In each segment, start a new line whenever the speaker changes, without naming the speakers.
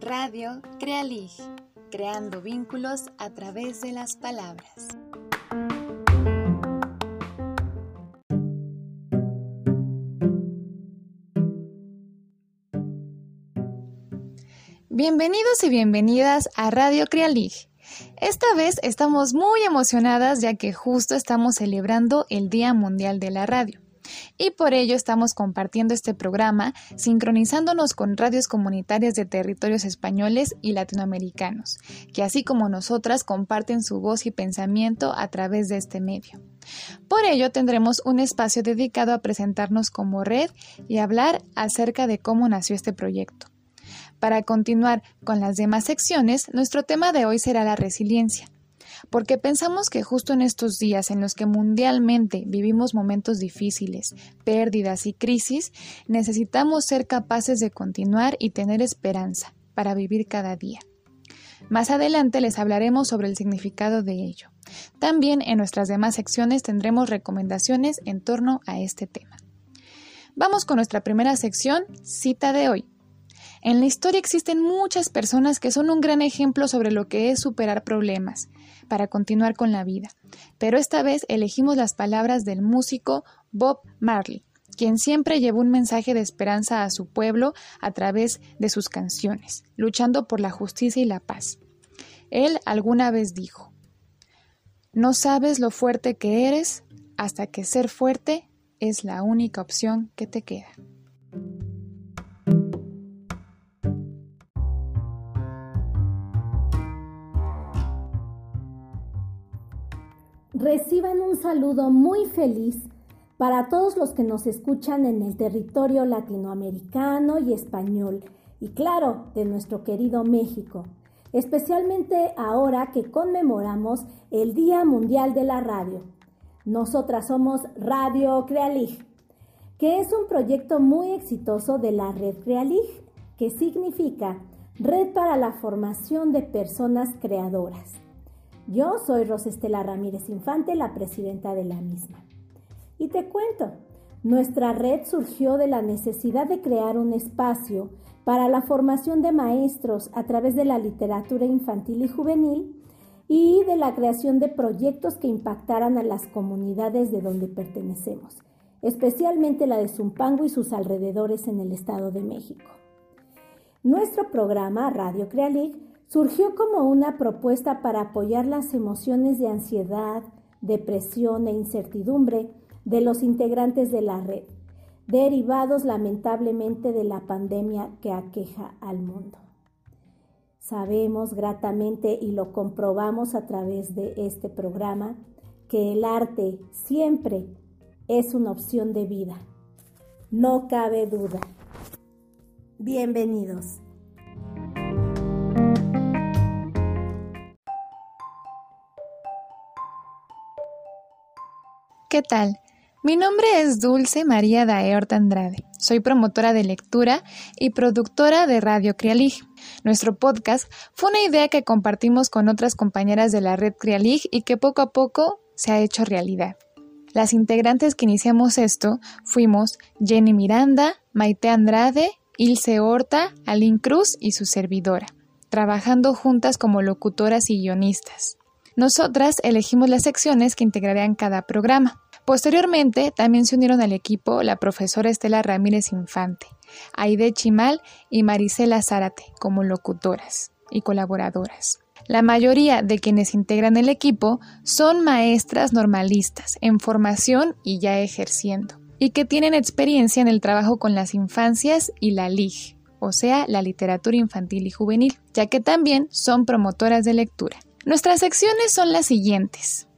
Radio Crealig, creando vínculos a través de las palabras. Bienvenidos y bienvenidas a Radio Crealig. Esta vez estamos muy emocionadas ya que justo estamos celebrando el Día Mundial de la Radio y por ello estamos compartiendo este programa sincronizándonos con radios comunitarias de territorios españoles y latinoamericanos, que así como nosotras comparten su voz y pensamiento a través de este medio. Por ello tendremos un espacio dedicado a presentarnos como red y hablar acerca de cómo nació este proyecto. Para continuar con las demás secciones, nuestro tema de hoy será la resiliencia porque pensamos que justo en estos días en los que mundialmente vivimos momentos difíciles, pérdidas y crisis, necesitamos ser capaces de continuar y tener esperanza para vivir cada día. Más adelante les hablaremos sobre el significado de ello. También en nuestras demás secciones tendremos recomendaciones en torno a este tema. Vamos con nuestra primera sección, cita de hoy. En la historia existen muchas personas que son un gran ejemplo sobre lo que es superar problemas para continuar con la vida, pero esta vez elegimos las palabras del músico Bob Marley, quien siempre llevó un mensaje de esperanza a su pueblo a través de sus canciones, luchando por la justicia y la paz. Él alguna vez dijo, No sabes lo fuerte que eres hasta que ser fuerte es la única opción que te queda.
Reciban un saludo muy feliz para todos los que nos escuchan en el territorio latinoamericano y español y claro, de nuestro querido México, especialmente ahora que conmemoramos el Día Mundial de la Radio. Nosotras somos Radio Crealig, que es un proyecto muy exitoso de la Red Crealig, que significa Red para la Formación de Personas Creadoras. Yo soy Rosestela Ramírez Infante, la presidenta de la misma. Y te cuento, nuestra red surgió de la necesidad de crear un espacio para la formación de maestros a través de la literatura infantil y juvenil y de la creación de proyectos que impactaran a las comunidades de donde pertenecemos, especialmente la de Zumpango y sus alrededores en el Estado de México. Nuestro programa Radio Crealig surgió como una propuesta para apoyar las emociones de ansiedad, depresión e incertidumbre de los integrantes de la red, derivados lamentablemente de la pandemia que aqueja al mundo. Sabemos gratamente y lo comprobamos a través de este programa que el arte siempre es una opción de vida. No cabe duda. Bienvenidos.
¿Qué tal? Mi nombre es Dulce María Daeort Andrade. Soy promotora de lectura y productora de Radio Crialig. Nuestro podcast fue una idea que compartimos con otras compañeras de la red Crialig y que poco a poco se ha hecho realidad. Las integrantes que iniciamos esto fuimos Jenny Miranda, Maite Andrade, Ilse Horta, Aline Cruz y su servidora, trabajando juntas como locutoras y guionistas. Nosotras elegimos las secciones que integrarían cada programa. Posteriormente, también se unieron al equipo la profesora Estela Ramírez Infante, Aide Chimal y Marisela Zárate como locutoras y colaboradoras. La mayoría de quienes integran el equipo son maestras normalistas en formación y ya ejerciendo, y que tienen experiencia en el trabajo con las infancias y la LIG, o sea, la literatura infantil y juvenil, ya que también son promotoras de lectura. Nuestras secciones son las siguientes.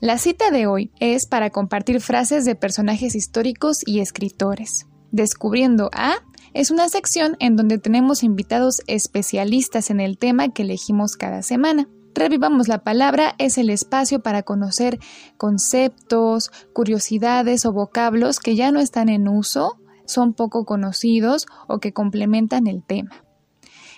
La cita de hoy es para compartir frases de personajes históricos y escritores. Descubriendo a es una sección en donde tenemos invitados especialistas en el tema que elegimos cada semana. Revivamos la palabra es el espacio para conocer conceptos, curiosidades o vocablos que ya no están en uso, son poco conocidos o que complementan el tema.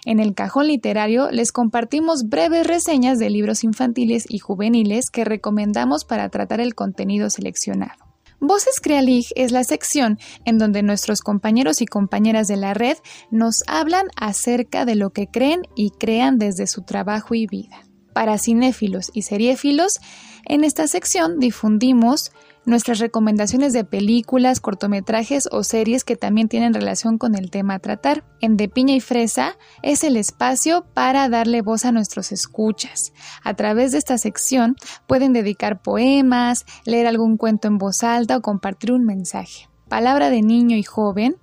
En el cajón literario les compartimos breves reseñas de libros infantiles y juveniles que recomendamos para tratar el contenido seleccionado. Voces Crealig es la sección en donde nuestros compañeros y compañeras de la red nos hablan acerca de lo que creen y crean desde su trabajo y vida. Para cinéfilos y seriéfilos, en esta sección difundimos nuestras recomendaciones de películas, cortometrajes o series que también tienen relación con el tema a tratar. En De Piña y Fresa es el espacio para darle voz a nuestros escuchas. A través de esta sección pueden dedicar poemas, leer algún cuento en voz alta o compartir un mensaje. Palabra de niño y joven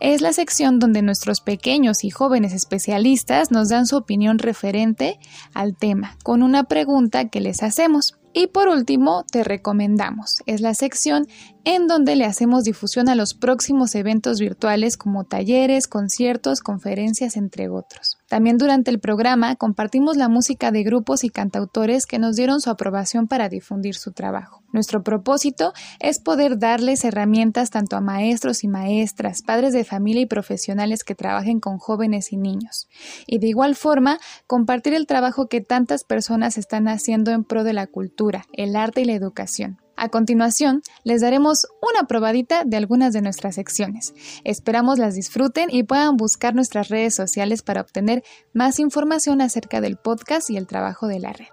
es la sección donde nuestros pequeños y jóvenes especialistas nos dan su opinión referente al tema, con una pregunta que les hacemos. Y por último, te recomendamos. Es la sección en donde le hacemos difusión a los próximos eventos virtuales como talleres, conciertos, conferencias, entre otros. También durante el programa compartimos la música de grupos y cantautores que nos dieron su aprobación para difundir su trabajo. Nuestro propósito es poder darles herramientas tanto a maestros y maestras, padres de familia y profesionales que trabajen con jóvenes y niños. Y de igual forma, compartir el trabajo que tantas personas están haciendo en pro de la cultura, el arte y la educación. A continuación, les daremos una probadita de algunas de nuestras secciones. Esperamos las disfruten y puedan buscar nuestras redes sociales para obtener más información acerca del podcast y el trabajo de la red.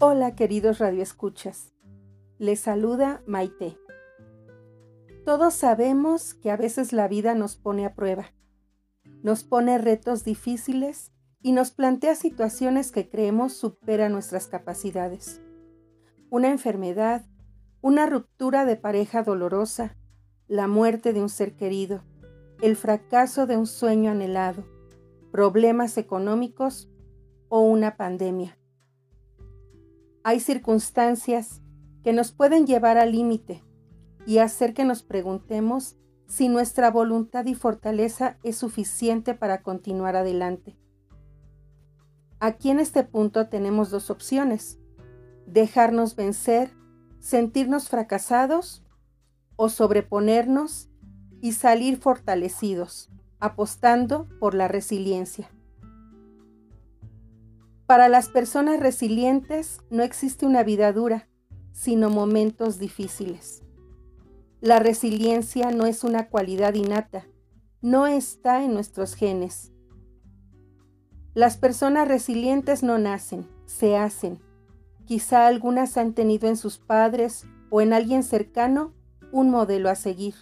Hola queridos radioescuchas, les saluda Maite. Todos sabemos que a veces la vida nos pone a prueba, nos pone retos difíciles y nos plantea situaciones que creemos superan nuestras capacidades. Una enfermedad, una ruptura de pareja dolorosa, la muerte de un ser querido, el fracaso de un sueño anhelado, problemas económicos o una pandemia. Hay circunstancias que nos pueden llevar al límite y hacer que nos preguntemos si nuestra voluntad y fortaleza es suficiente para continuar adelante. Aquí en este punto tenemos dos opciones, dejarnos vencer, sentirnos fracasados o sobreponernos y salir fortalecidos, apostando por la resiliencia. Para las personas resilientes no existe una vida dura, sino momentos difíciles. La resiliencia no es una cualidad innata, no está en nuestros genes. Las personas resilientes no nacen, se hacen. Quizá algunas han tenido en sus padres o en alguien cercano un modelo a seguir,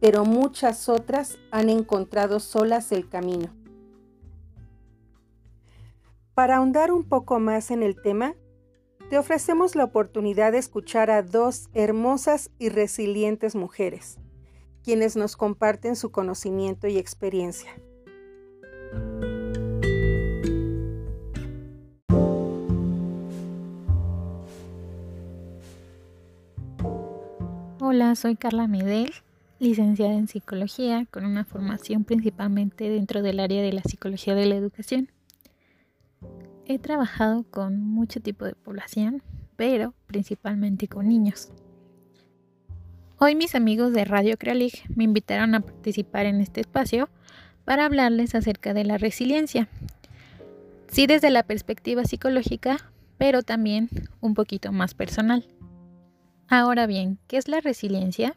pero muchas otras han encontrado solas el camino. Para ahondar un poco más en el tema, te ofrecemos la oportunidad de escuchar a dos hermosas y resilientes mujeres, quienes nos comparten su conocimiento y experiencia.
Hola, soy Carla Medel, licenciada en psicología, con una formación principalmente dentro del área de la psicología de la educación. He trabajado con mucho tipo de población, pero principalmente con niños. Hoy mis amigos de Radio Crealig me invitaron a participar en este espacio para hablarles acerca de la resiliencia. Sí desde la perspectiva psicológica, pero también un poquito más personal. Ahora bien, ¿qué es la resiliencia?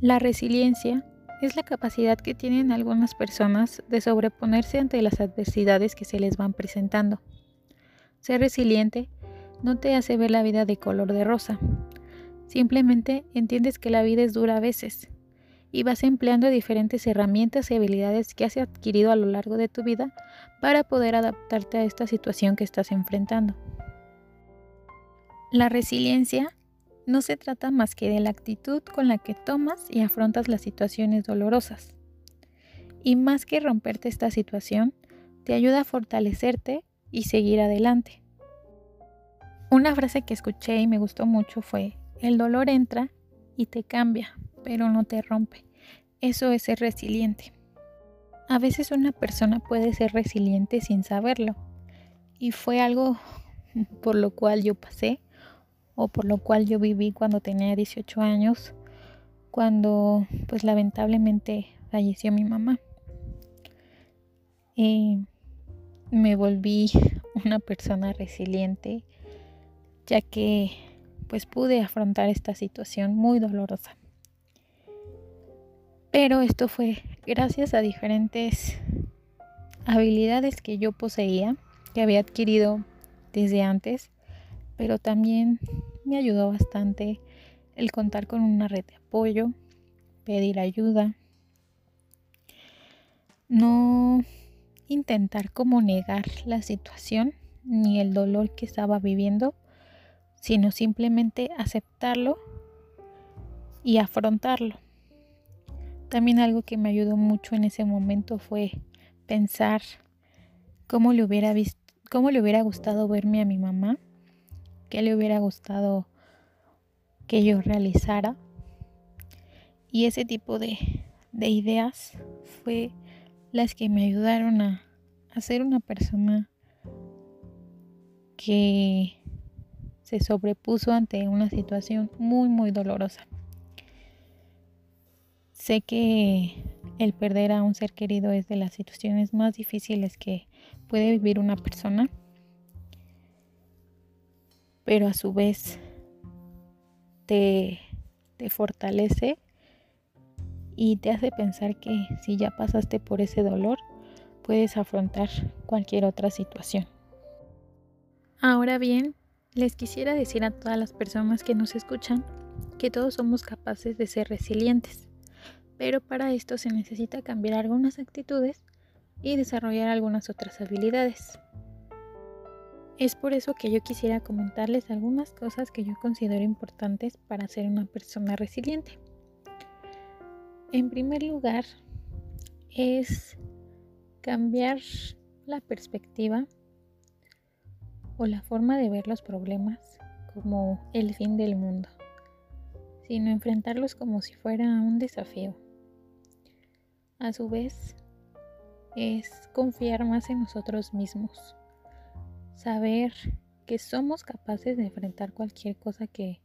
La resiliencia es la capacidad que tienen algunas personas de sobreponerse ante las adversidades que se les van presentando. Ser resiliente no te hace ver la vida de color de rosa. Simplemente entiendes que la vida es dura a veces y vas empleando diferentes herramientas y habilidades que has adquirido a lo largo de tu vida para poder adaptarte a esta situación que estás enfrentando. La resiliencia no se trata más que de la actitud con la que tomas y afrontas las situaciones dolorosas. Y más que romperte esta situación, te ayuda a fortalecerte y seguir adelante. Una frase que escuché y me gustó mucho fue, el dolor entra y te cambia, pero no te rompe. Eso es ser resiliente. A veces una persona puede ser resiliente sin saberlo. Y fue algo por lo cual yo pasé o por lo cual yo viví cuando tenía 18 años, cuando pues lamentablemente falleció mi mamá. Eh, me volví una persona resiliente, ya que pues pude afrontar esta situación muy dolorosa. Pero esto fue gracias a diferentes habilidades que yo poseía, que había adquirido desde antes, pero también me ayudó bastante el contar con una red de apoyo, pedir ayuda, no intentar como negar la situación ni el dolor que estaba viviendo, sino simplemente aceptarlo y afrontarlo. También algo que me ayudó mucho en ese momento fue pensar cómo le hubiera visto, cómo le hubiera gustado verme a mi mamá, qué le hubiera gustado que yo realizara. Y ese tipo de, de ideas fue las que me ayudaron a, a ser una persona que se sobrepuso ante una situación muy muy dolorosa. Sé que el perder a un ser querido es de las situaciones más difíciles que puede vivir una persona, pero a su vez te, te fortalece y te hace pensar que si ya pasaste por ese dolor, puedes afrontar cualquier otra situación. Ahora bien, les quisiera decir a todas las personas que nos escuchan que todos somos capaces de ser resilientes pero para esto se necesita cambiar algunas actitudes y desarrollar algunas otras habilidades. Es por eso que yo quisiera comentarles algunas cosas que yo considero importantes para ser una persona resiliente. En primer lugar, es cambiar la perspectiva o la forma de ver los problemas como el fin del mundo, sino enfrentarlos como si fuera un desafío a su vez es confiar más en nosotros mismos, saber que somos capaces de enfrentar cualquier cosa que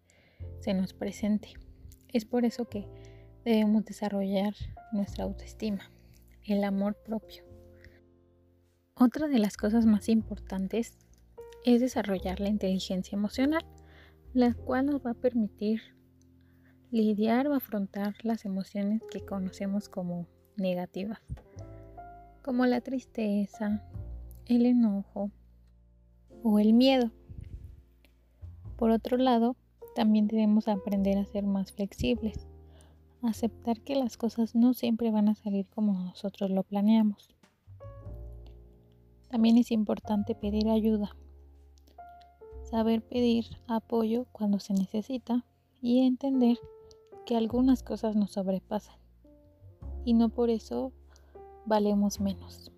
se nos presente. Es por eso que debemos desarrollar nuestra autoestima, el amor propio. Otra de las cosas más importantes es desarrollar la inteligencia emocional, la cual nos va a permitir lidiar o afrontar las emociones que conocemos como negativas, como la tristeza, el enojo o el miedo. Por otro lado, también debemos aprender a ser más flexibles, aceptar que las cosas no siempre van a salir como nosotros lo planeamos. También es importante pedir ayuda, saber pedir apoyo cuando se necesita y entender que algunas cosas nos sobrepasan y no por eso valemos menos.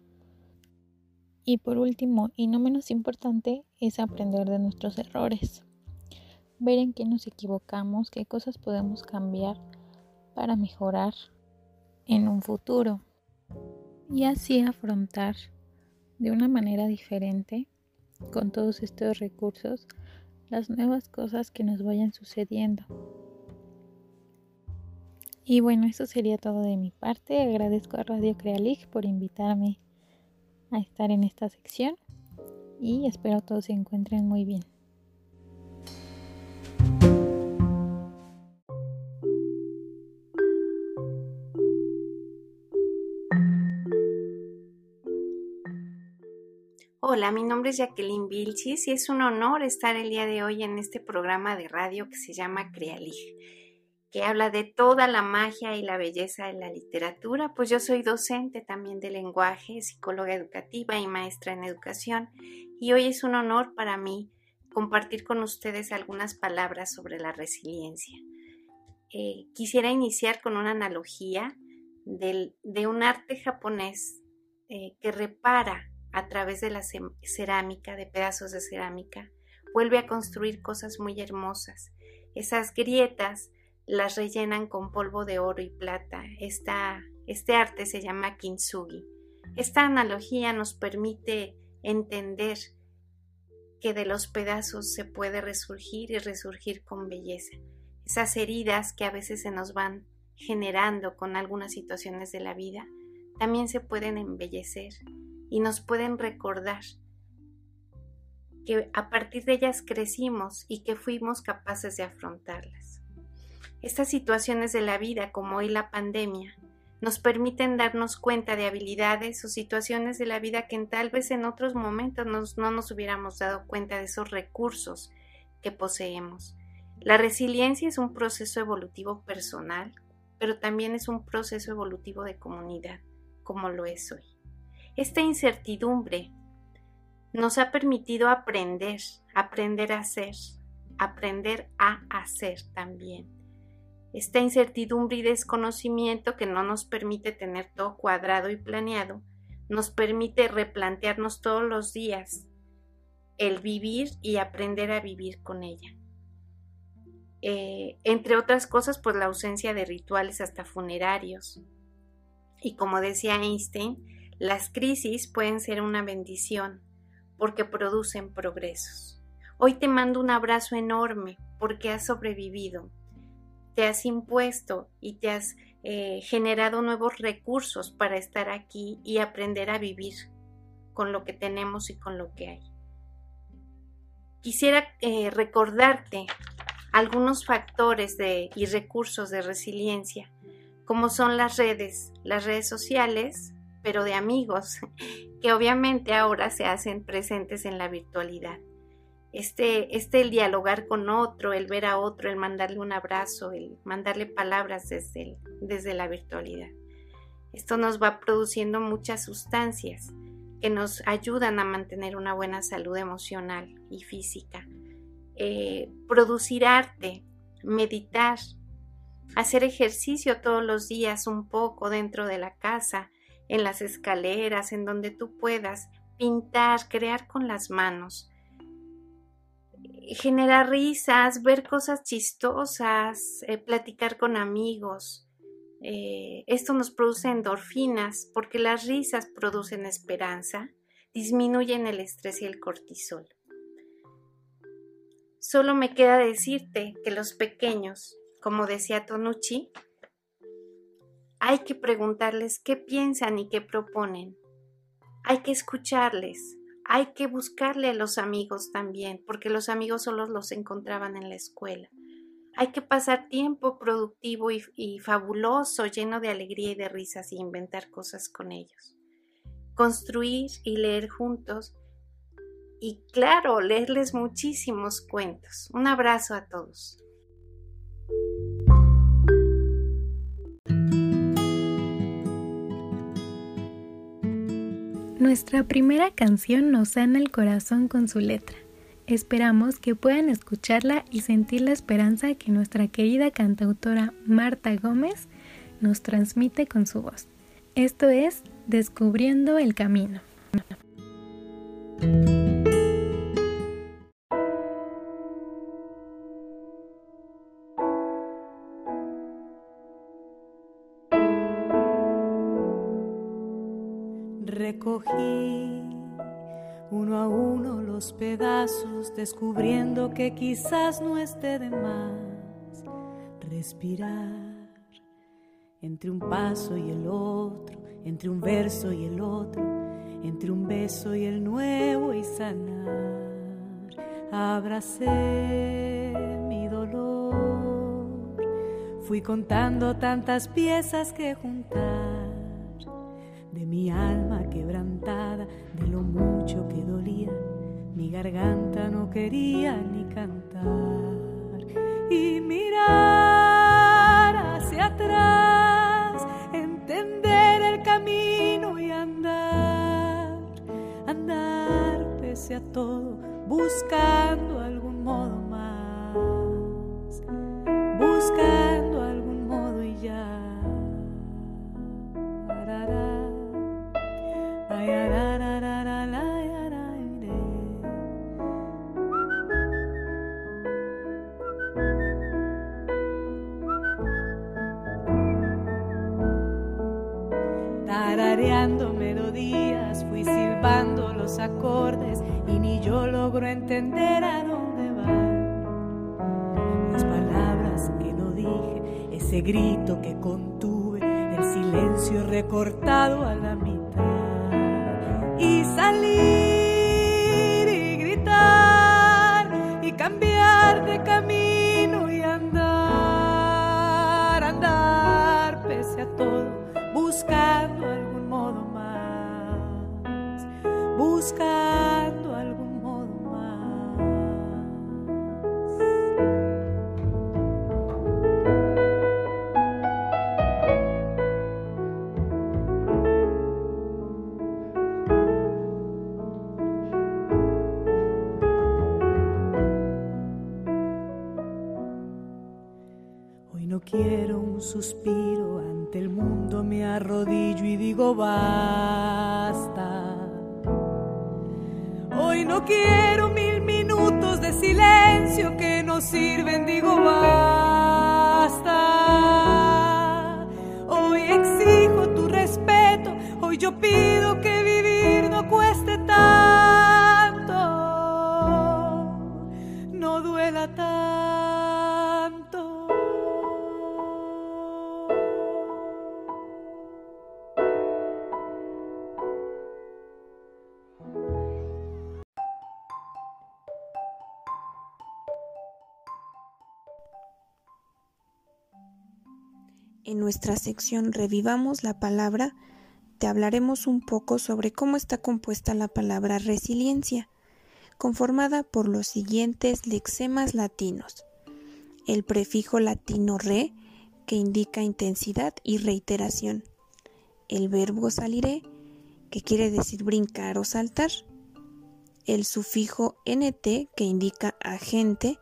Y por último, y no menos importante, es aprender de nuestros errores. Ver en qué nos equivocamos, qué cosas podemos cambiar para mejorar en un futuro. Y así afrontar de una manera diferente, con todos estos recursos, las nuevas cosas que nos vayan sucediendo. Y bueno, eso sería todo de mi parte. Agradezco a Radio Crealig por invitarme a estar en esta sección y espero todos se encuentren muy bien.
Hola, mi nombre es Jacqueline Vilchis y es un honor estar el día de hoy en este programa de radio que se llama Crealig que habla de toda la magia y la belleza de la literatura, pues yo soy docente también de lenguaje, psicóloga educativa y maestra en educación, y hoy es un honor para mí compartir con ustedes algunas palabras sobre la resiliencia. Eh, quisiera iniciar con una analogía de un arte japonés eh, que repara a través de la cerámica, de pedazos de cerámica, vuelve a construir cosas muy hermosas. Esas grietas las rellenan con polvo de oro y plata. este arte se llama kintsugi. Esta analogía nos permite entender que de los pedazos se puede resurgir y resurgir con belleza. Esas heridas que a veces se nos van generando con algunas situaciones de la vida, también se pueden embellecer y nos pueden recordar que a partir de ellas crecimos y que fuimos capaces de afrontarlas. Estas situaciones de la vida, como hoy la pandemia, nos permiten darnos cuenta de habilidades o situaciones de la vida que tal vez en otros momentos no nos hubiéramos dado cuenta de esos recursos que poseemos. La resiliencia es un proceso evolutivo personal, pero también es un proceso evolutivo de comunidad, como lo es hoy. Esta incertidumbre nos ha permitido aprender, aprender a ser, aprender a hacer también. Esta incertidumbre y desconocimiento que no nos permite tener todo cuadrado y planeado, nos permite replantearnos todos los días el vivir y aprender a vivir con ella. Eh, entre otras cosas, pues la ausencia de rituales hasta funerarios. Y como decía Einstein, las crisis pueden ser una bendición porque producen progresos. Hoy te mando un abrazo enorme porque has sobrevivido, te has impuesto y te has eh, generado nuevos recursos para estar aquí y aprender a vivir con lo que tenemos y con lo que hay. Quisiera eh, recordarte algunos factores de, y recursos de resiliencia, como son las redes, las redes sociales, pero de amigos, que obviamente ahora se hacen presentes en la virtualidad. Este, este el dialogar con otro, el ver a otro, el mandarle un abrazo, el mandarle palabras desde, desde la virtualidad. Esto nos va produciendo muchas sustancias que nos ayudan a mantener una buena salud emocional y física. Eh, producir arte, meditar, hacer ejercicio todos los días un poco dentro de la casa, en las escaleras, en donde tú puedas, pintar, crear con las manos, generar risas, ver cosas chistosas, eh, platicar con amigos. Eh, esto nos produce endorfinas porque las risas producen esperanza, disminuyen el estrés y el cortisol. Solo me queda decirte que los pequeños, como decía Tonucci, hay que preguntarles qué piensan y qué proponen. Hay que escucharles. Hay que buscarle a los amigos también, porque los amigos solo los encontraban en la escuela. Hay que pasar tiempo productivo y, y fabuloso, lleno de alegría y de risas y inventar cosas con ellos. Construir y leer juntos y claro, leerles muchísimos cuentos. Un abrazo a todos.
Nuestra primera canción nos sana el corazón con su letra. Esperamos que puedan escucharla y sentir la esperanza que nuestra querida cantautora Marta Gómez nos transmite con su voz. Esto es Descubriendo el Camino.
Descubriendo que quizás no esté de más respirar entre un paso y el otro, entre un verso y el otro, entre un beso y el nuevo y sanar. Abracé mi dolor, fui contando tantas piezas que juntar de mi alma quebrantada, de lo mucho que dolía, mi garganta no quería ni cantar. Y mirar hacia atrás, entender el camino y andar, andar pese a todo, buscando algún acordes y ni yo logro entender a dónde van las palabras que no dije ese grito que contuve, el silencio recortado a la mitad. Y salir y gritar y cambiar de camino y andar, andar pese a todo, buscando algún buscando
nuestra sección Revivamos la palabra, te hablaremos un poco sobre cómo está compuesta la palabra resiliencia, conformada por los siguientes lexemas latinos. El prefijo latino re, que indica intensidad y reiteración. El verbo saliré, que quiere decir brincar o saltar. El sufijo nt, que indica agente,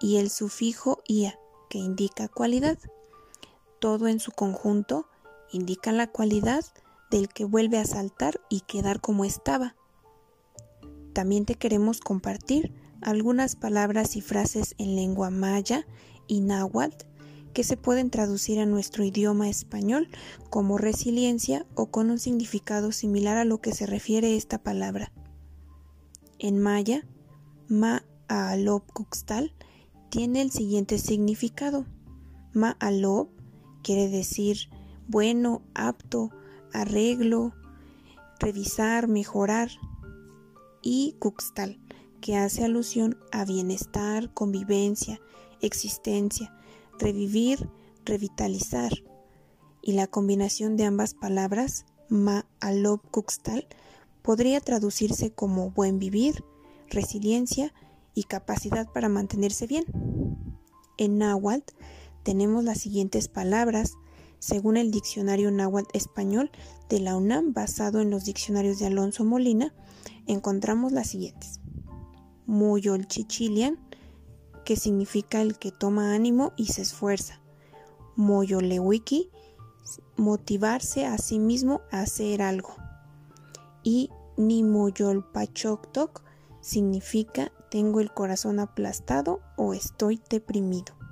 y el sufijo ia, que indica cualidad todo en su conjunto indica la cualidad del que vuelve a saltar y quedar como estaba. También te queremos compartir algunas palabras y frases en lengua maya y náhuatl que se pueden traducir a nuestro idioma español como resiliencia o con un significado similar a lo que se refiere esta palabra. En maya, ma alob kuxtal tiene el siguiente significado. Ma alob quiere decir bueno, apto, arreglo, revisar, mejorar. Y Cuxtal, que hace alusión a bienestar, convivencia, existencia, revivir, revitalizar. Y la combinación de ambas palabras, ma alob Cuxtal, podría traducirse como buen vivir, resiliencia y capacidad para mantenerse bien. En náhuatl tenemos las siguientes palabras según el diccionario náhuatl español de la UNAM basado en los diccionarios de Alonso Molina, encontramos las siguientes. Moyolchichilian, que significa el que toma ánimo y se esfuerza. Moyolewiki, motivarse a sí mismo a hacer algo. Y Nimoyolpachoctoc significa tengo el corazón aplastado o estoy deprimido.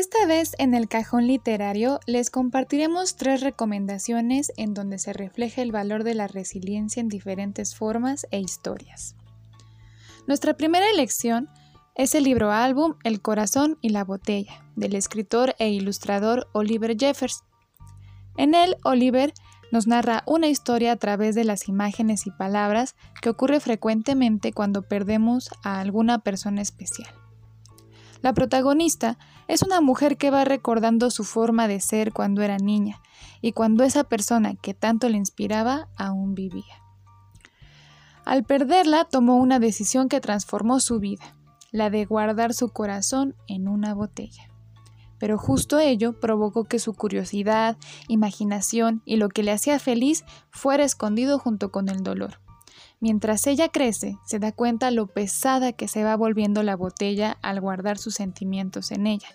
Esta vez en el cajón literario les compartiremos tres recomendaciones en donde se refleja el valor de la resiliencia en diferentes formas e historias. Nuestra primera elección es el libro álbum El corazón y la botella, del escritor e ilustrador Oliver Jeffers. En él, Oliver nos narra una historia a través de las imágenes y palabras que ocurre frecuentemente cuando perdemos a alguna persona especial. La protagonista es una mujer que va recordando su forma de ser cuando era niña y cuando esa persona que tanto le inspiraba aún vivía. Al perderla tomó una decisión que transformó su vida, la de guardar su corazón en una botella. Pero justo ello provocó que su curiosidad, imaginación y lo que le hacía feliz fuera escondido junto con el dolor. Mientras ella crece, se da cuenta lo pesada que se va volviendo la botella al guardar sus sentimientos en ella,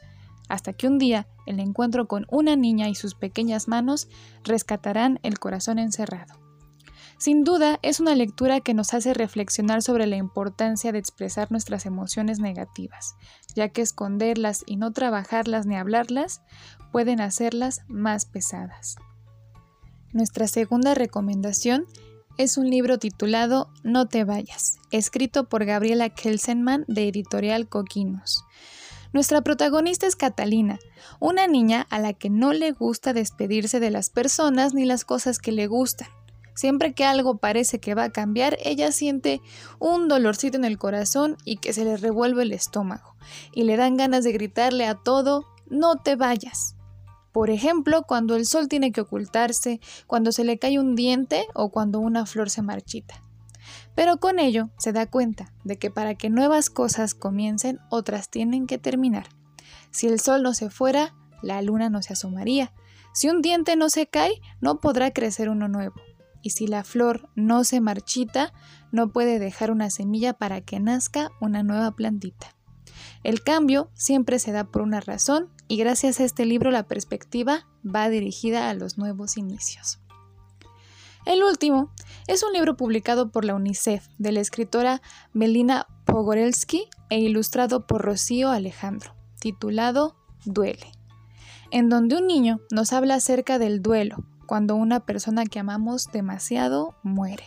hasta que un día el encuentro con una niña y sus pequeñas manos rescatarán el corazón encerrado. Sin duda, es una lectura que nos hace reflexionar sobre la importancia de expresar nuestras emociones negativas, ya que esconderlas y no trabajarlas ni hablarlas pueden hacerlas más pesadas. Nuestra segunda recomendación es un libro titulado No te vayas, escrito por Gabriela Kelsenman de Editorial Coquinos. Nuestra protagonista es Catalina, una niña a la que no le gusta despedirse de las personas ni las cosas que le gustan. Siempre que algo parece que va a cambiar, ella siente un dolorcito en el corazón y que se le revuelve el estómago, y le dan ganas de gritarle a todo, no te vayas. Por ejemplo, cuando el sol tiene que ocultarse, cuando se le cae un diente o cuando una flor se marchita. Pero con ello se da cuenta de que para que nuevas cosas comiencen, otras tienen que terminar. Si el sol no se fuera, la luna no se asomaría. Si un diente no se cae, no podrá crecer uno nuevo. Y si la flor no se marchita, no puede dejar una semilla para que nazca una nueva plantita. El cambio siempre se da por una razón y gracias a este libro la perspectiva va dirigida a los nuevos inicios. El último es un libro publicado por la UNICEF de la escritora Melina Pogorelsky e ilustrado por Rocío Alejandro, titulado Duele, en donde un niño nos habla acerca del duelo cuando una persona que amamos demasiado muere.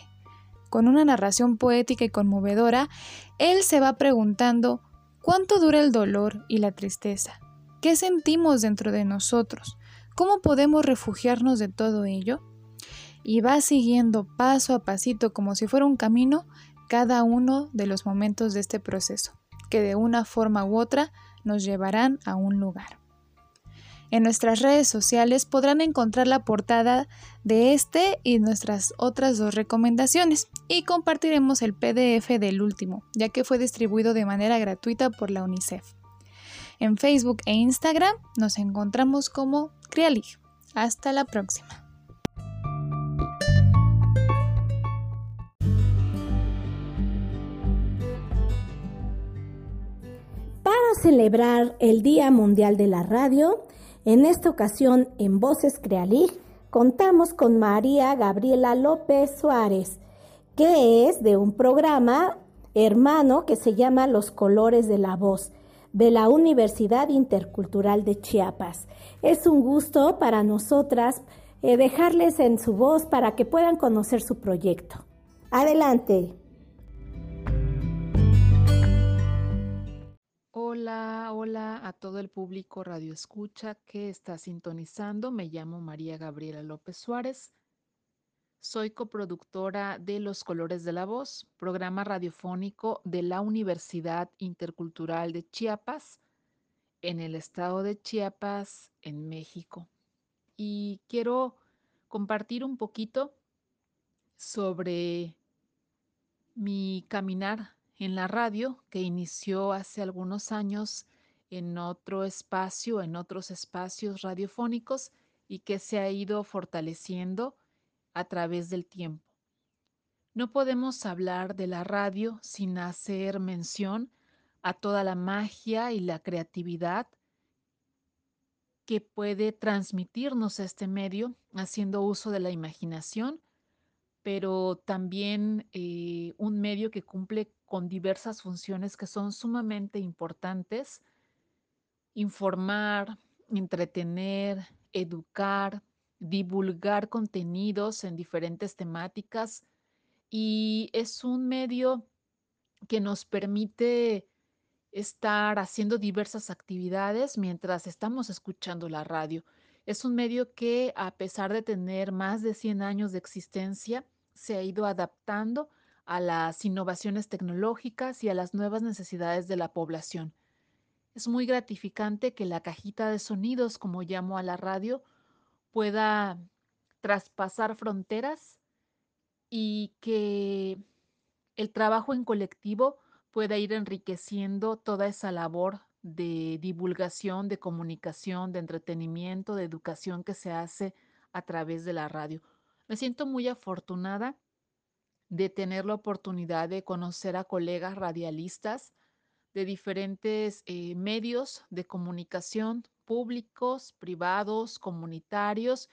Con una narración poética y conmovedora, él se va preguntando cuánto dura el dolor y la tristeza, qué sentimos dentro de nosotros, cómo podemos refugiarnos de todo ello y va siguiendo paso a pasito como si fuera un camino cada uno de los momentos de este proceso, que de una forma u otra nos llevarán a un lugar. En nuestras redes sociales podrán encontrar la portada de este y nuestras otras dos recomendaciones y compartiremos el PDF del último, ya que fue distribuido de manera gratuita por la UNICEF. En Facebook e Instagram nos encontramos como Crialig. Hasta la próxima.
celebrar el Día Mundial de la Radio, en esta ocasión en Voces Crealig contamos con María Gabriela López Suárez, que es de un programa hermano que se llama Los Colores de la Voz de la Universidad Intercultural de Chiapas. Es un gusto para nosotras eh, dejarles en su voz para que puedan conocer su proyecto. Adelante.
Hola, hola a todo el público Radio Escucha que está sintonizando. Me llamo María Gabriela López Suárez. Soy coproductora de Los Colores de la Voz, programa radiofónico de la Universidad Intercultural de Chiapas, en el estado de Chiapas, en México. Y quiero compartir un poquito sobre mi caminar en la radio que inició hace algunos años en otro espacio, en otros espacios radiofónicos y que se ha ido fortaleciendo a través del tiempo. No podemos hablar de la radio sin hacer mención a toda la magia y la creatividad que puede transmitirnos este medio haciendo uso de la imaginación, pero también eh, un medio que cumple con diversas funciones que son sumamente importantes. Informar, entretener, educar, divulgar contenidos en diferentes temáticas y es un medio que nos permite estar haciendo diversas actividades mientras estamos escuchando la radio. Es un medio que a pesar de tener más de 100 años de existencia, se ha ido adaptando a las innovaciones tecnológicas y a las nuevas necesidades de la población. Es muy gratificante que la cajita de sonidos, como llamo a la radio, pueda traspasar fronteras y que el trabajo en colectivo pueda ir enriqueciendo toda esa labor de divulgación, de comunicación, de entretenimiento, de educación que se hace a través de la radio. Me siento muy afortunada de tener la oportunidad de conocer a colegas radialistas de diferentes eh, medios de comunicación públicos, privados, comunitarios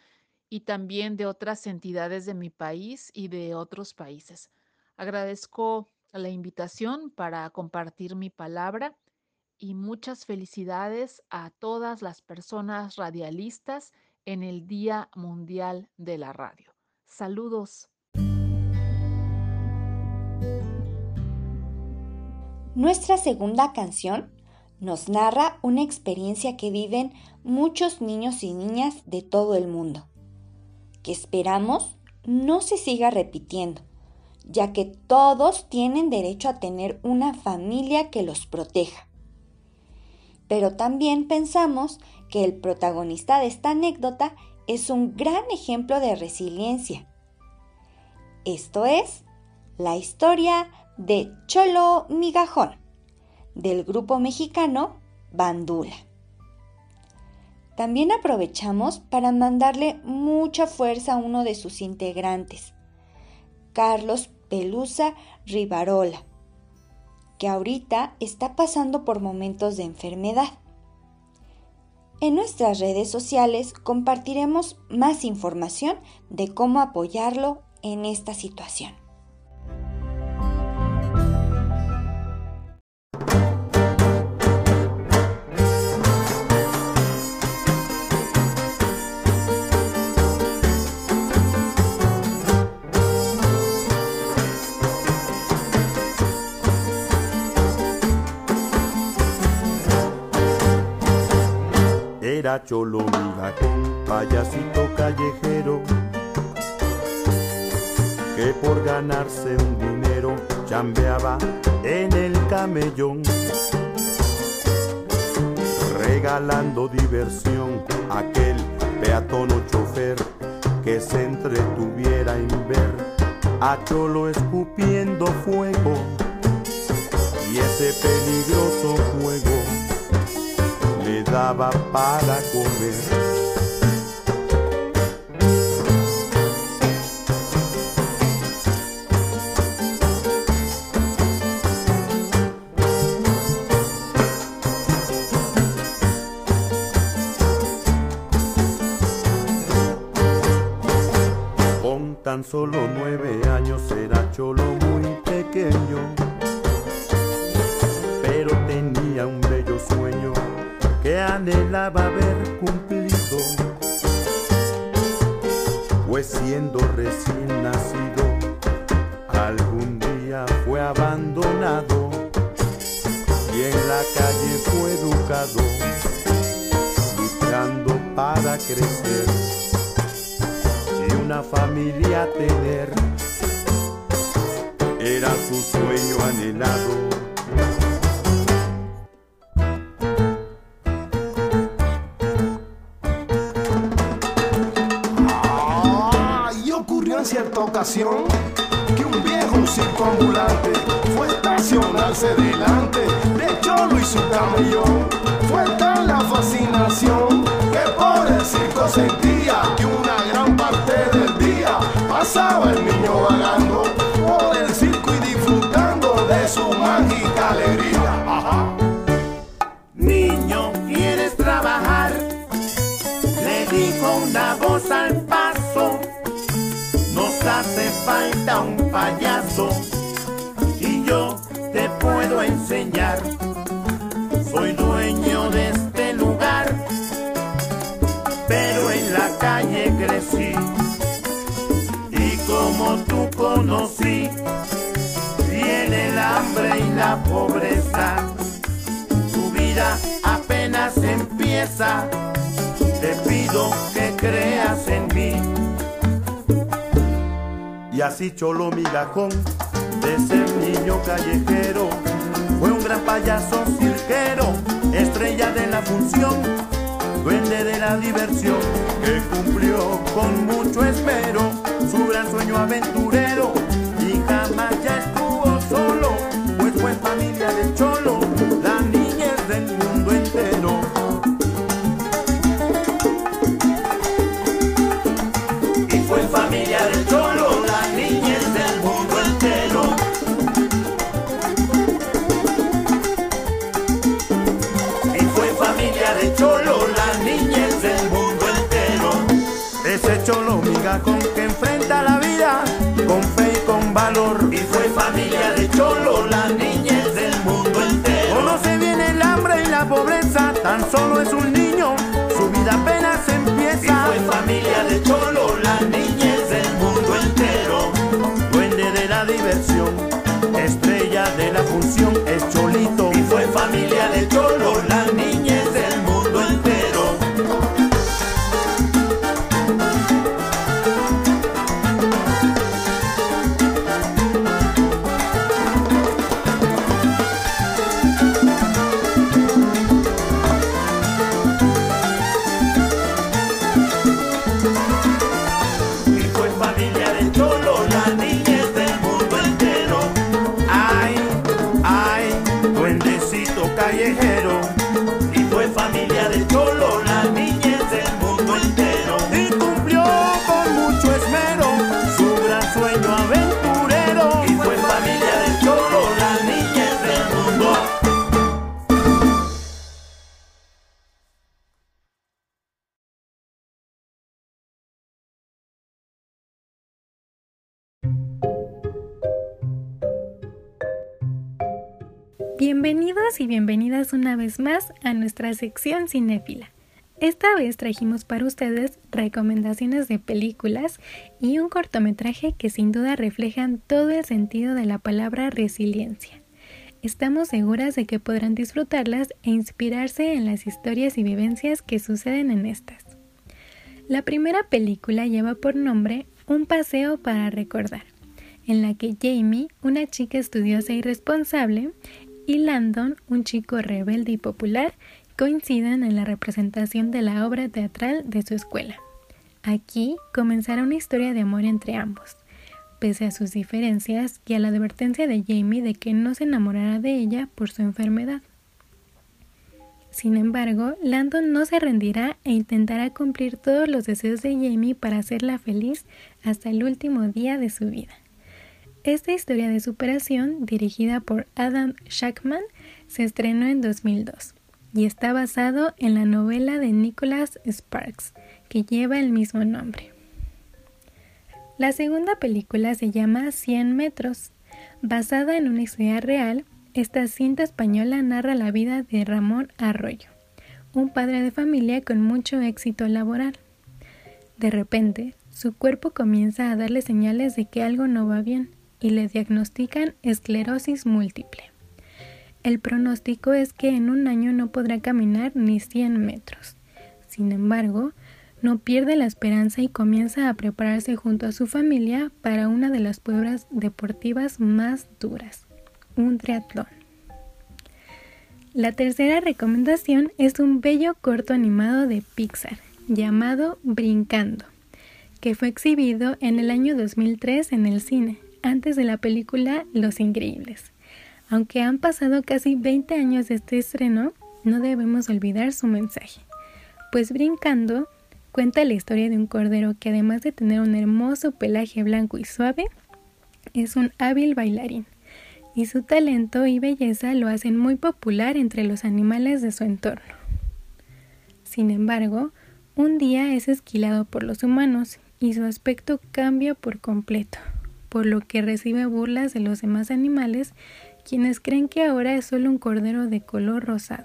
y también de otras entidades de mi país y de otros países. Agradezco la invitación para compartir mi palabra y muchas felicidades a todas las personas radialistas en el Día Mundial de la Radio. Saludos.
Nuestra segunda canción nos narra una experiencia que viven muchos niños y niñas de todo el mundo, que esperamos no se siga repitiendo, ya que todos tienen derecho a tener una familia que los proteja. Pero también pensamos que el protagonista de esta anécdota es un gran ejemplo de resiliencia. Esto es la historia de Cholo Migajón, del grupo mexicano Bandula. También aprovechamos para mandarle mucha fuerza a uno de sus integrantes, Carlos Pelusa Rivarola, que ahorita está pasando por momentos de enfermedad. En nuestras redes sociales compartiremos más información de cómo apoyarlo en esta situación.
Era cholo migajón, payasito callejero, que por ganarse un dinero chambeaba en el camellón, regalando diversión a aquel peatón o chofer que se entretuviera en ver a cholo escupiendo fuego y ese peligroso fuego le daba para comer. Crecer y una familia tener, era su sueño anhelado.
cierta ocasión que un viejo circo ambulante fue estacionarse delante de Cholo y su camellón. Fue tal la fascinación circo sentía que una gran parte del día pasaba el niño vagando por el circo y disfrutando de su mágica alegría.
Niño, ¿quieres trabajar? Le dijo una voz al paso hace falta un payaso la pobreza. Tu vida apenas empieza, te pido que creas en mí.
Y así Cholo Migajón, de ser niño callejero, fue un gran payaso cirquero, estrella de la función, duende de la diversión, que cumplió con mucho esmero su gran sueño aventurero con que enfrenta la vida, con fe y con valor.
Y fue familia de Cholo, la niñez del mundo entero.
Conoce bien el hambre y la pobreza, tan solo es un niño, su vida apenas empieza.
Y fue familia de Cholo, la niñez del mundo entero. Duende de la diversión, estrella de la función, es Cholito.
Y
fue familia de Cholo, la
Y bienvenidas una vez más a nuestra sección cinéfila. Esta vez trajimos para ustedes recomendaciones de películas y un cortometraje que sin duda reflejan todo el sentido de la palabra resiliencia. Estamos seguras de que podrán disfrutarlas e inspirarse en las historias y vivencias que suceden en estas. La primera película lleva por nombre Un paseo para recordar, en la que Jamie, una chica estudiosa y responsable, y Landon, un chico rebelde y popular, coinciden en la representación de la obra teatral de su escuela. Aquí comenzará una historia de amor entre ambos, pese a sus diferencias y a la advertencia de Jamie de que no se enamorará de ella por su enfermedad. Sin embargo, Landon no se rendirá e intentará cumplir todos los deseos de Jamie para hacerla feliz hasta el último día de su vida. Esta historia de superación, dirigida por Adam Shackman, se estrenó en 2002 y está basado en la novela de Nicholas Sparks, que lleva el mismo nombre. La segunda película se llama 100 metros. Basada en una historia real, esta cinta española narra la vida de Ramón Arroyo, un padre de familia con mucho éxito laboral. De repente, su cuerpo comienza a darle señales de que algo no va bien y le diagnostican esclerosis múltiple. El pronóstico es que en un año no podrá caminar ni 100 metros. Sin embargo, no pierde la esperanza y comienza a prepararse junto a su familia para una de las pruebas deportivas más duras, un triatlón. La tercera recomendación es un bello corto animado de Pixar llamado Brincando, que fue exhibido en el año 2003 en el cine, antes de la película Los Increíbles. Aunque han pasado casi 20 años de este estreno, no debemos olvidar su mensaje, pues Brincando cuenta la historia de un cordero que además de tener un hermoso pelaje blanco y suave, es un hábil bailarín, y su talento y belleza lo hacen muy popular entre los animales de su entorno. Sin embargo, un día es esquilado por los humanos y su aspecto cambia por completo, por lo que recibe burlas de los demás animales, quienes creen que ahora es solo un cordero de color rosado.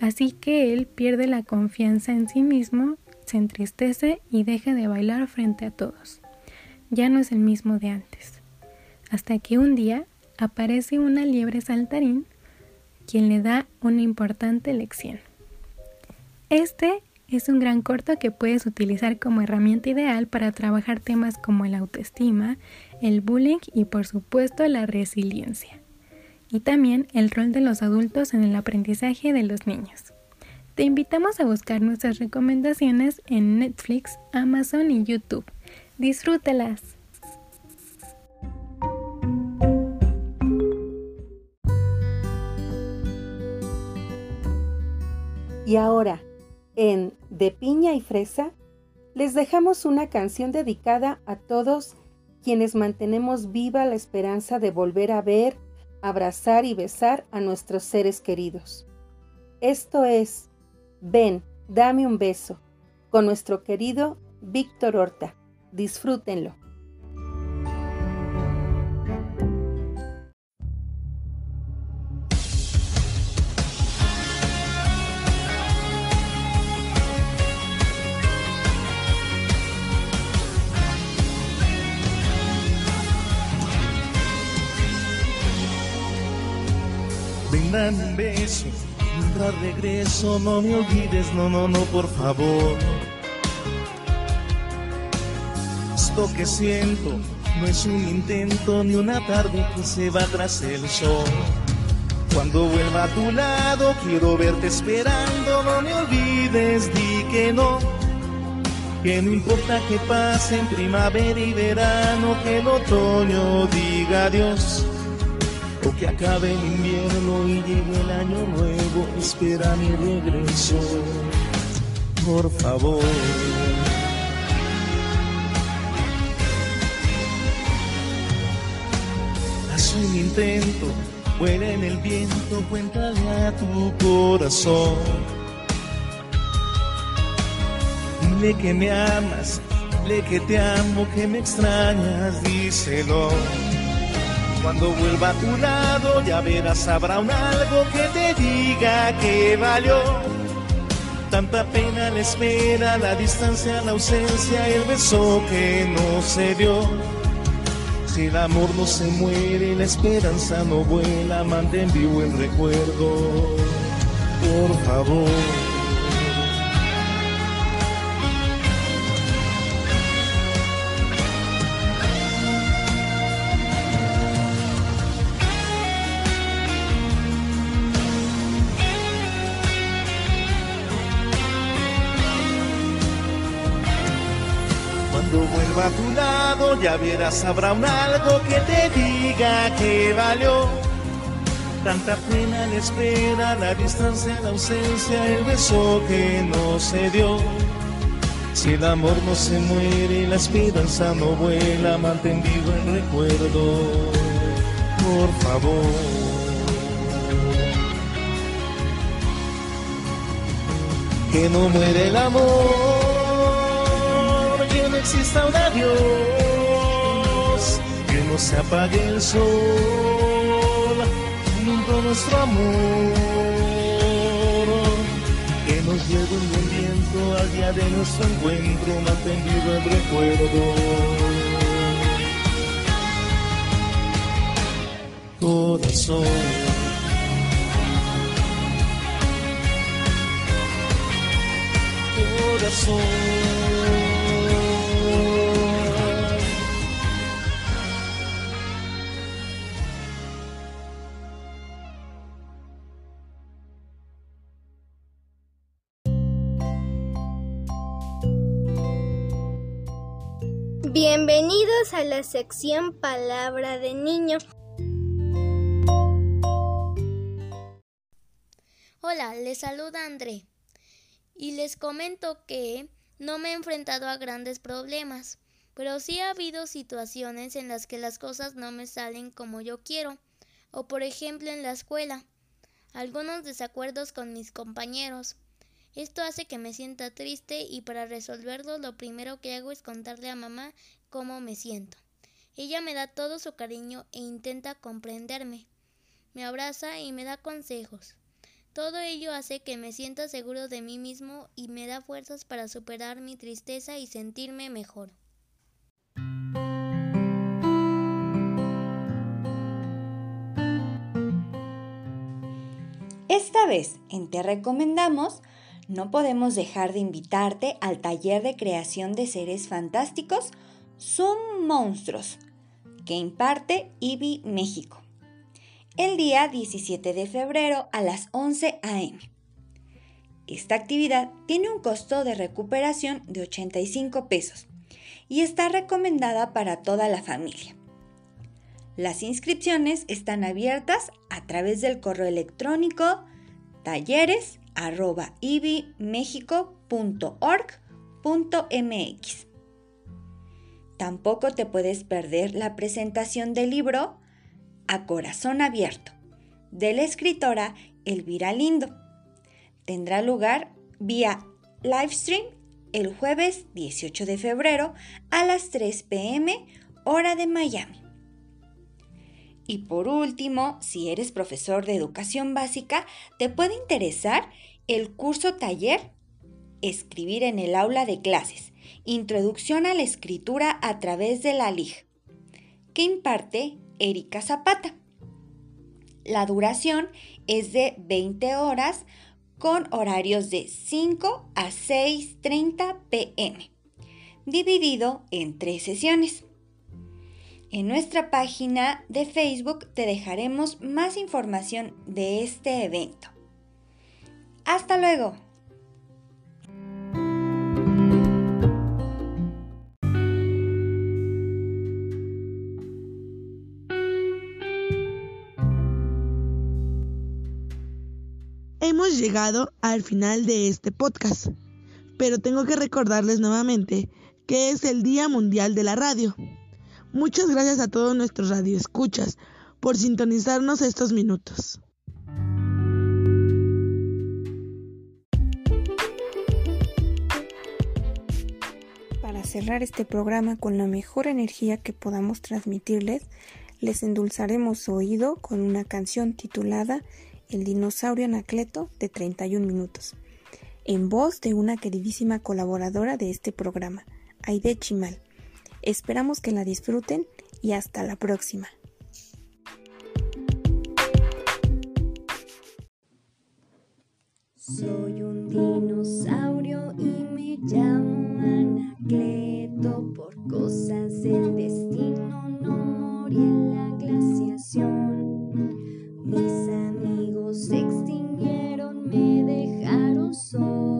Así que él pierde la confianza en sí mismo, se entristece y deja de bailar frente a todos. Ya no es el mismo de antes. Hasta que un día aparece una liebre saltarín, quien le da una importante lección. Este es un gran corto que puedes utilizar como herramienta ideal para trabajar temas como la autoestima, el bullying y por supuesto la resiliencia. Y también el rol de los adultos en el aprendizaje de los niños. Te invitamos a buscar nuestras recomendaciones en Netflix, Amazon y YouTube. Disfrútalas.
Y ahora, en De Piña y Fresa, les dejamos una canción dedicada a todos quienes mantenemos viva la esperanza de volver a ver, abrazar y besar a nuestros seres queridos. Esto es Ven, dame un beso, con nuestro querido Víctor Horta. Disfrútenlo.
Un beso, mientras regreso, no me olvides, no, no, no, por favor. Esto que siento no es un intento ni una tarde que se va tras el sol. Cuando vuelva a tu lado, quiero verte esperando, no me olvides, di que no. Que no importa que pase en primavera y verano, que el otoño diga adiós. O que acabe el invierno y llegue el año nuevo, espera mi regreso. Por favor. Haz un intento Vuela en el viento, cuéntale a tu corazón. Dile que me amas, dile que te amo, que me extrañas, díselo. Cuando vuelva a tu lado ya verás, habrá un algo que te diga que valió. Tanta pena la espera, la distancia, la ausencia, el beso que no se dio si el amor no se muere, la esperanza no vuela, mantén vivo el recuerdo, por favor. A tu lado, ya verás, habrá un algo que te diga que valió. Tanta pena la espera, la distancia, la ausencia, el beso que no se dio. Si el amor no se muere, la esperanza no vuela, mantén el recuerdo, por favor. Que no muere el amor exista un adiós, que no se apague el sol, nunca nuestro amor, que nos lleve un buen viento al día de nuestro encuentro, mantenido el recuerdo. Corazón. corazón.
A la sección Palabra de Niño. Hola, les saluda André y les comento que no me he enfrentado a grandes problemas, pero sí ha habido situaciones en las que las cosas no me salen como yo quiero, o por ejemplo en la escuela, algunos desacuerdos con mis compañeros. Esto hace que me sienta triste y para resolverlo lo primero que hago es contarle a mamá cómo me siento. Ella me da todo su cariño e intenta comprenderme. Me abraza y me da consejos. Todo ello hace que me sienta seguro de mí mismo y me da fuerzas para superar mi tristeza y sentirme mejor.
Esta vez en Te Recomendamos no podemos dejar de invitarte al taller de creación de seres fantásticos Son Monstruos que imparte IBI México el día 17 de febrero a las 11 a.m. Esta actividad tiene un costo de recuperación de 85 pesos y está recomendada para toda la familia. Las inscripciones están abiertas a través del correo electrónico talleres arroba ibmexico.org.mx. Tampoco te puedes perder la presentación del libro A Corazón Abierto de la escritora Elvira Lindo. Tendrá lugar vía livestream el jueves 18 de febrero a las 3 pm hora de Miami. Y por último, si eres profesor de educación básica, te puede interesar el curso taller Escribir en el aula de clases, Introducción a la escritura a través de la LIG, que imparte Erika Zapata. La duración es de 20 horas con horarios de 5 a 6.30 pm, dividido en tres sesiones. En nuestra página de Facebook te dejaremos más información de este evento. Hasta luego.
Hemos llegado al final de este podcast, pero tengo que recordarles nuevamente que es el Día Mundial de la Radio. Muchas gracias a todos nuestros radioescuchas por sintonizarnos estos minutos.
Para cerrar este programa con la mejor energía que podamos transmitirles, les endulzaremos su oído con una canción titulada El dinosaurio Anacleto de 31 minutos, en voz de una queridísima colaboradora de este programa, Aide Chimal. Esperamos que la disfruten y hasta la próxima.
Soy un dinosaurio y me llamo Anacleto. Por cosas del destino no morí en la glaciación. Mis se extinguieron, me dejaron solo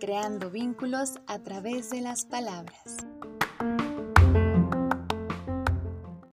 Creando vínculos a través de las palabras.